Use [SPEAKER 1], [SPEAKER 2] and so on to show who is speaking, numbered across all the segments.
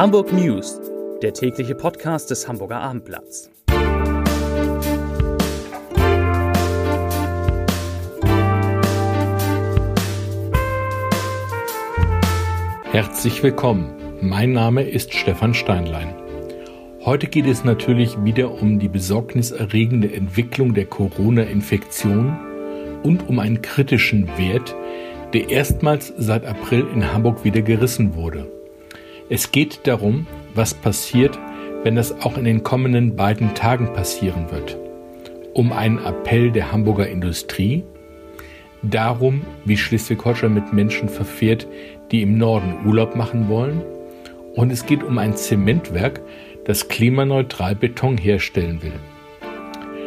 [SPEAKER 1] Hamburg News, der tägliche Podcast des Hamburger Abendblatts.
[SPEAKER 2] Herzlich willkommen. Mein Name ist Stefan Steinlein. Heute geht es natürlich wieder um die besorgniserregende Entwicklung der Corona-Infektion und um einen kritischen Wert, der erstmals seit April in Hamburg wieder gerissen wurde. Es geht darum, was passiert, wenn das auch in den kommenden beiden Tagen passieren wird. Um einen Appell der Hamburger Industrie, darum, wie Schleswig-Holstein mit Menschen verfährt, die im Norden Urlaub machen wollen, und es geht um ein Zementwerk, das klimaneutral Beton herstellen will.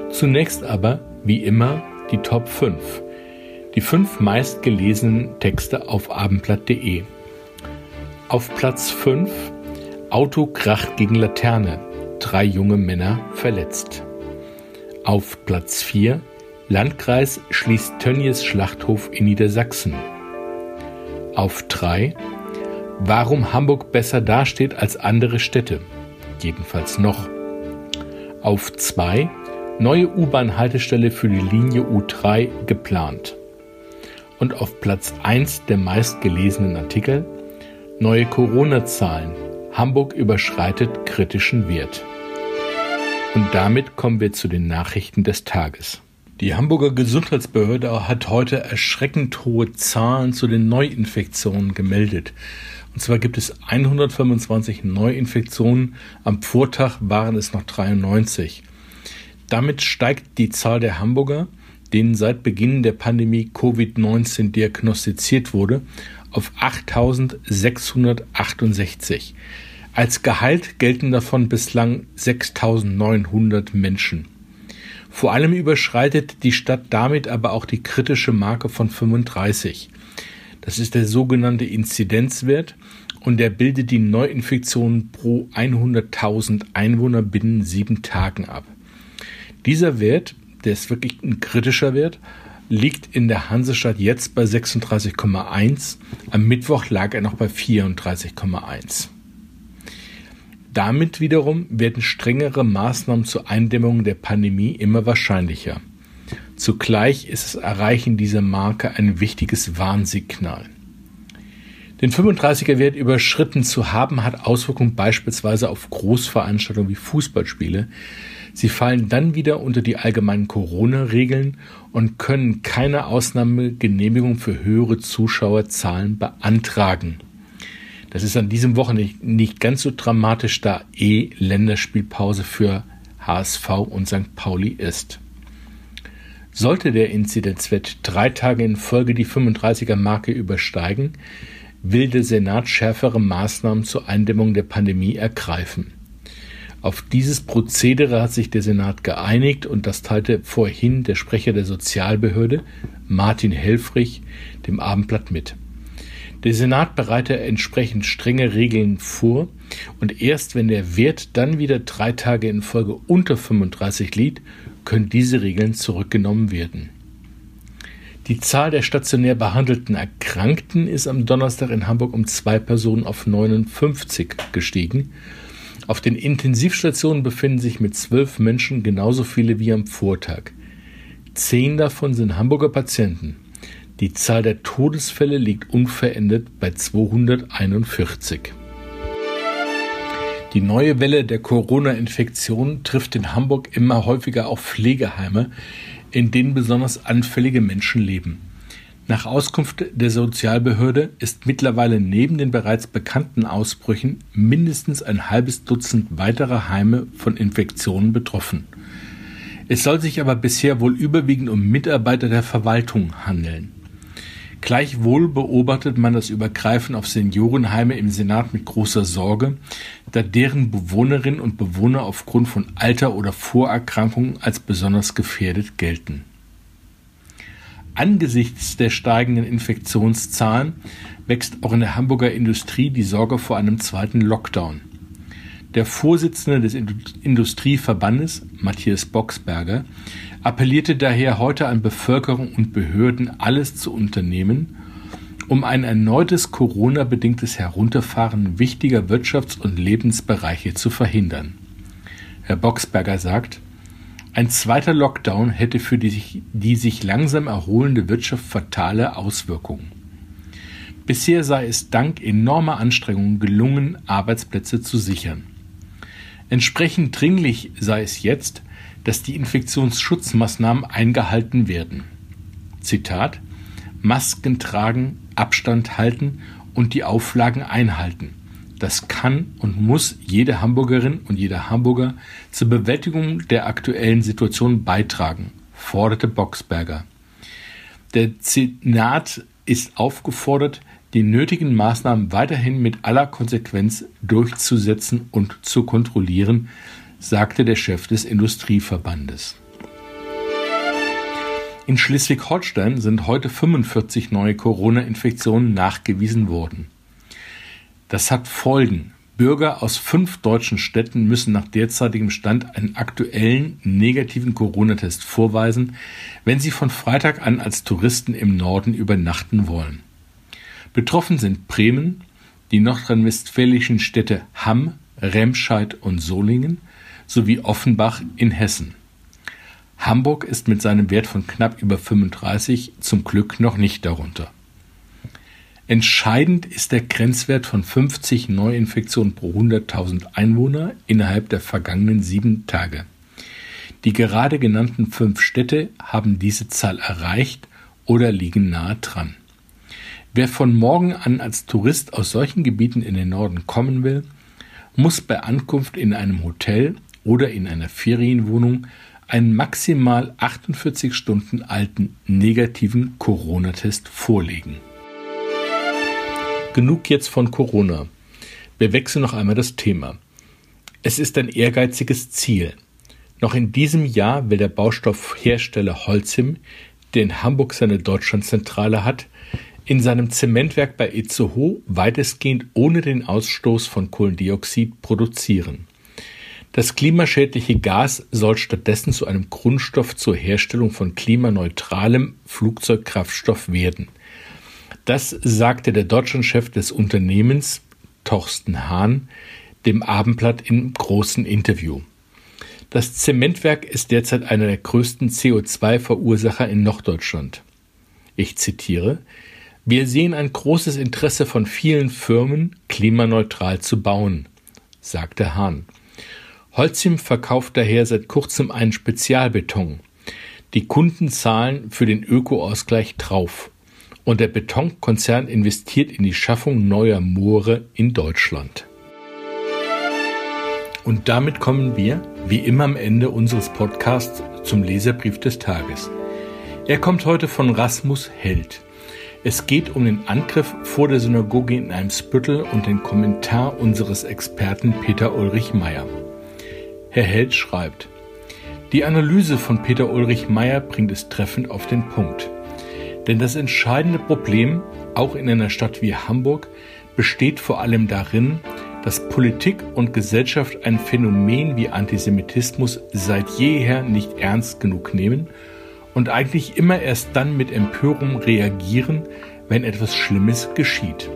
[SPEAKER 2] Zunächst aber, wie immer, die Top 5. Die fünf meistgelesenen Texte auf abendblatt.de. Auf Platz 5 Auto kracht gegen Laterne. Drei junge Männer verletzt. Auf Platz 4 Landkreis schließt Tönnies Schlachthof in Niedersachsen. Auf 3 Warum Hamburg besser dasteht als andere Städte. Jedenfalls noch. Auf 2 Neue U-Bahn-Haltestelle für die Linie U3 geplant. Und auf Platz 1 der meistgelesenen Artikel Neue Corona-Zahlen. Hamburg überschreitet kritischen Wert. Und damit kommen wir zu den Nachrichten des Tages. Die Hamburger Gesundheitsbehörde hat heute erschreckend hohe Zahlen zu den Neuinfektionen gemeldet. Und zwar gibt es 125 Neuinfektionen. Am Vortag waren es noch 93. Damit steigt die Zahl der Hamburger, denen seit Beginn der Pandemie Covid-19 diagnostiziert wurde, auf 8.668. Als Gehalt gelten davon bislang 6.900 Menschen. Vor allem überschreitet die Stadt damit aber auch die kritische Marke von 35. Das ist der sogenannte Inzidenzwert und der bildet die Neuinfektionen pro 100.000 Einwohner binnen sieben Tagen ab. Dieser Wert, der ist wirklich ein kritischer Wert, liegt in der Hansestadt jetzt bei 36,1. Am Mittwoch lag er noch bei 34,1. Damit wiederum werden strengere Maßnahmen zur Eindämmung der Pandemie immer wahrscheinlicher. Zugleich ist das Erreichen dieser Marke ein wichtiges Warnsignal. Den 35er Wert überschritten zu haben, hat Auswirkungen beispielsweise auf Großveranstaltungen wie Fußballspiele, Sie fallen dann wieder unter die allgemeinen Corona-Regeln und können keine Ausnahmegenehmigung für höhere Zuschauerzahlen beantragen. Das ist an diesem Wochenende nicht ganz so dramatisch, da eh Länderspielpause für HSV und St. Pauli ist. Sollte der Inzidenzwert drei Tage in Folge die 35er Marke übersteigen, will der Senat schärfere Maßnahmen zur Eindämmung der Pandemie ergreifen. Auf dieses Prozedere hat sich der Senat geeinigt und das teilte vorhin der Sprecher der Sozialbehörde, Martin Helfrich, dem Abendblatt mit. Der Senat bereite entsprechend strenge Regeln vor und erst wenn der Wert dann wieder drei Tage in Folge unter 35 liegt, können diese Regeln zurückgenommen werden. Die Zahl der stationär behandelten Erkrankten ist am Donnerstag in Hamburg um zwei Personen auf 59 gestiegen auf den Intensivstationen befinden sich mit zwölf Menschen genauso viele wie am Vortag. Zehn davon sind Hamburger Patienten. Die Zahl der Todesfälle liegt unverändert bei 241. Die neue Welle der Corona-Infektion trifft in Hamburg immer häufiger auf Pflegeheime, in denen besonders anfällige Menschen leben. Nach Auskunft der Sozialbehörde ist mittlerweile neben den bereits bekannten Ausbrüchen mindestens ein halbes Dutzend weiterer Heime von Infektionen betroffen. Es soll sich aber bisher wohl überwiegend um Mitarbeiter der Verwaltung handeln. Gleichwohl beobachtet man das Übergreifen auf Seniorenheime im Senat mit großer Sorge, da deren Bewohnerinnen und Bewohner aufgrund von Alter oder Vorerkrankungen als besonders gefährdet gelten. Angesichts der steigenden Infektionszahlen wächst auch in der Hamburger Industrie die Sorge vor einem zweiten Lockdown. Der Vorsitzende des Industrieverbandes, Matthias Boxberger, appellierte daher heute an Bevölkerung und Behörden, alles zu unternehmen, um ein erneutes Corona-bedingtes Herunterfahren wichtiger Wirtschafts- und Lebensbereiche zu verhindern. Herr Boxberger sagt, ein zweiter Lockdown hätte für die, die sich langsam erholende Wirtschaft fatale Auswirkungen. Bisher sei es dank enormer Anstrengungen gelungen, Arbeitsplätze zu sichern. Entsprechend dringlich sei es jetzt, dass die Infektionsschutzmaßnahmen eingehalten werden. Zitat Masken tragen, Abstand halten und die Auflagen einhalten. Das kann und muss jede Hamburgerin und jeder Hamburger zur Bewältigung der aktuellen Situation beitragen, forderte Boxberger. Der Senat ist aufgefordert, die nötigen Maßnahmen weiterhin mit aller Konsequenz durchzusetzen und zu kontrollieren, sagte der Chef des Industrieverbandes. In Schleswig-Holstein sind heute 45 neue Corona-Infektionen nachgewiesen worden. Das hat Folgen. Bürger aus fünf deutschen Städten müssen nach derzeitigem Stand einen aktuellen negativen Corona-Test vorweisen, wenn sie von Freitag an als Touristen im Norden übernachten wollen. Betroffen sind Bremen, die nordrhein-westfälischen Städte Hamm, Remscheid und Solingen sowie Offenbach in Hessen. Hamburg ist mit seinem Wert von knapp über 35 zum Glück noch nicht darunter. Entscheidend ist der Grenzwert von 50 Neuinfektionen pro 100.000 Einwohner innerhalb der vergangenen sieben Tage. Die gerade genannten fünf Städte haben diese Zahl erreicht oder liegen nahe dran. Wer von morgen an als Tourist aus solchen Gebieten in den Norden kommen will, muss bei Ankunft in einem Hotel oder in einer Ferienwohnung einen maximal 48 Stunden alten negativen Corona-Test vorlegen. Genug jetzt von Corona. Wir wechseln noch einmal das Thema. Es ist ein ehrgeiziges Ziel. Noch in diesem Jahr will der Baustoffhersteller Holcim, der in Hamburg seine Deutschlandzentrale hat, in seinem Zementwerk bei Itzehoe weitestgehend ohne den Ausstoß von Kohlendioxid produzieren. Das klimaschädliche Gas soll stattdessen zu einem Grundstoff zur Herstellung von klimaneutralem Flugzeugkraftstoff werden – das sagte der Deutschlandchef des Unternehmens, Torsten Hahn, dem Abendblatt im großen Interview. Das Zementwerk ist derzeit einer der größten CO2-Verursacher in Norddeutschland. Ich zitiere Wir sehen ein großes Interesse von vielen Firmen, klimaneutral zu bauen, sagte Hahn. Holcim verkauft daher seit kurzem einen Spezialbeton. Die Kunden zahlen für den Ökoausgleich drauf und der Betonkonzern investiert in die Schaffung neuer Moore in Deutschland. Und damit kommen wir, wie immer am Ende unseres Podcasts, zum Leserbrief des Tages. Er kommt heute von Rasmus Held. Es geht um den Angriff vor der Synagoge in Eimsbüttel und den Kommentar unseres Experten Peter Ulrich Meyer. Herr Held schreibt, die Analyse von Peter Ulrich Meyer bringt es treffend auf den Punkt. Denn das entscheidende Problem, auch in einer Stadt wie Hamburg, besteht vor allem darin, dass Politik und Gesellschaft ein Phänomen wie Antisemitismus seit jeher nicht ernst genug nehmen und eigentlich immer erst dann mit Empörung reagieren, wenn etwas Schlimmes geschieht.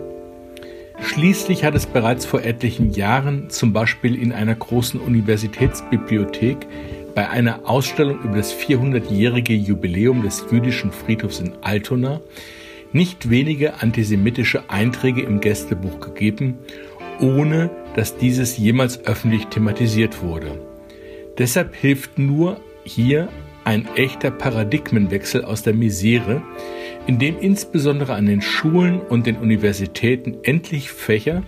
[SPEAKER 2] Schließlich hat es bereits vor etlichen Jahren, zum Beispiel in einer großen Universitätsbibliothek, bei einer Ausstellung über das 400-jährige Jubiläum des jüdischen Friedhofs in Altona nicht wenige antisemitische Einträge im Gästebuch gegeben, ohne dass dieses jemals öffentlich thematisiert wurde. Deshalb hilft nur hier ein echter Paradigmenwechsel aus der Misere, in dem insbesondere an den Schulen und den Universitäten endlich Fächer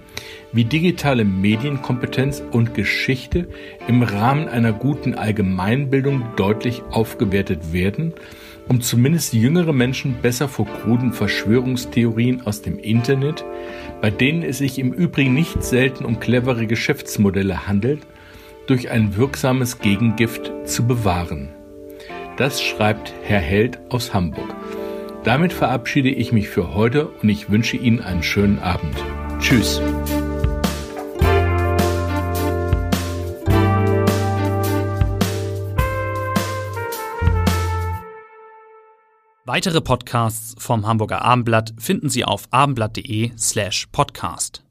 [SPEAKER 2] wie digitale Medienkompetenz und Geschichte im Rahmen einer guten Allgemeinbildung deutlich aufgewertet werden, um zumindest jüngere Menschen besser vor kruden Verschwörungstheorien aus dem Internet, bei denen es sich im Übrigen nicht selten um clevere Geschäftsmodelle handelt, durch ein wirksames Gegengift zu bewahren. Das schreibt Herr Held aus Hamburg. Damit verabschiede ich mich für heute und ich wünsche Ihnen einen schönen Abend. Tschüss.
[SPEAKER 1] Weitere Podcasts vom Hamburger Abendblatt finden Sie auf abendblatt.de slash podcast.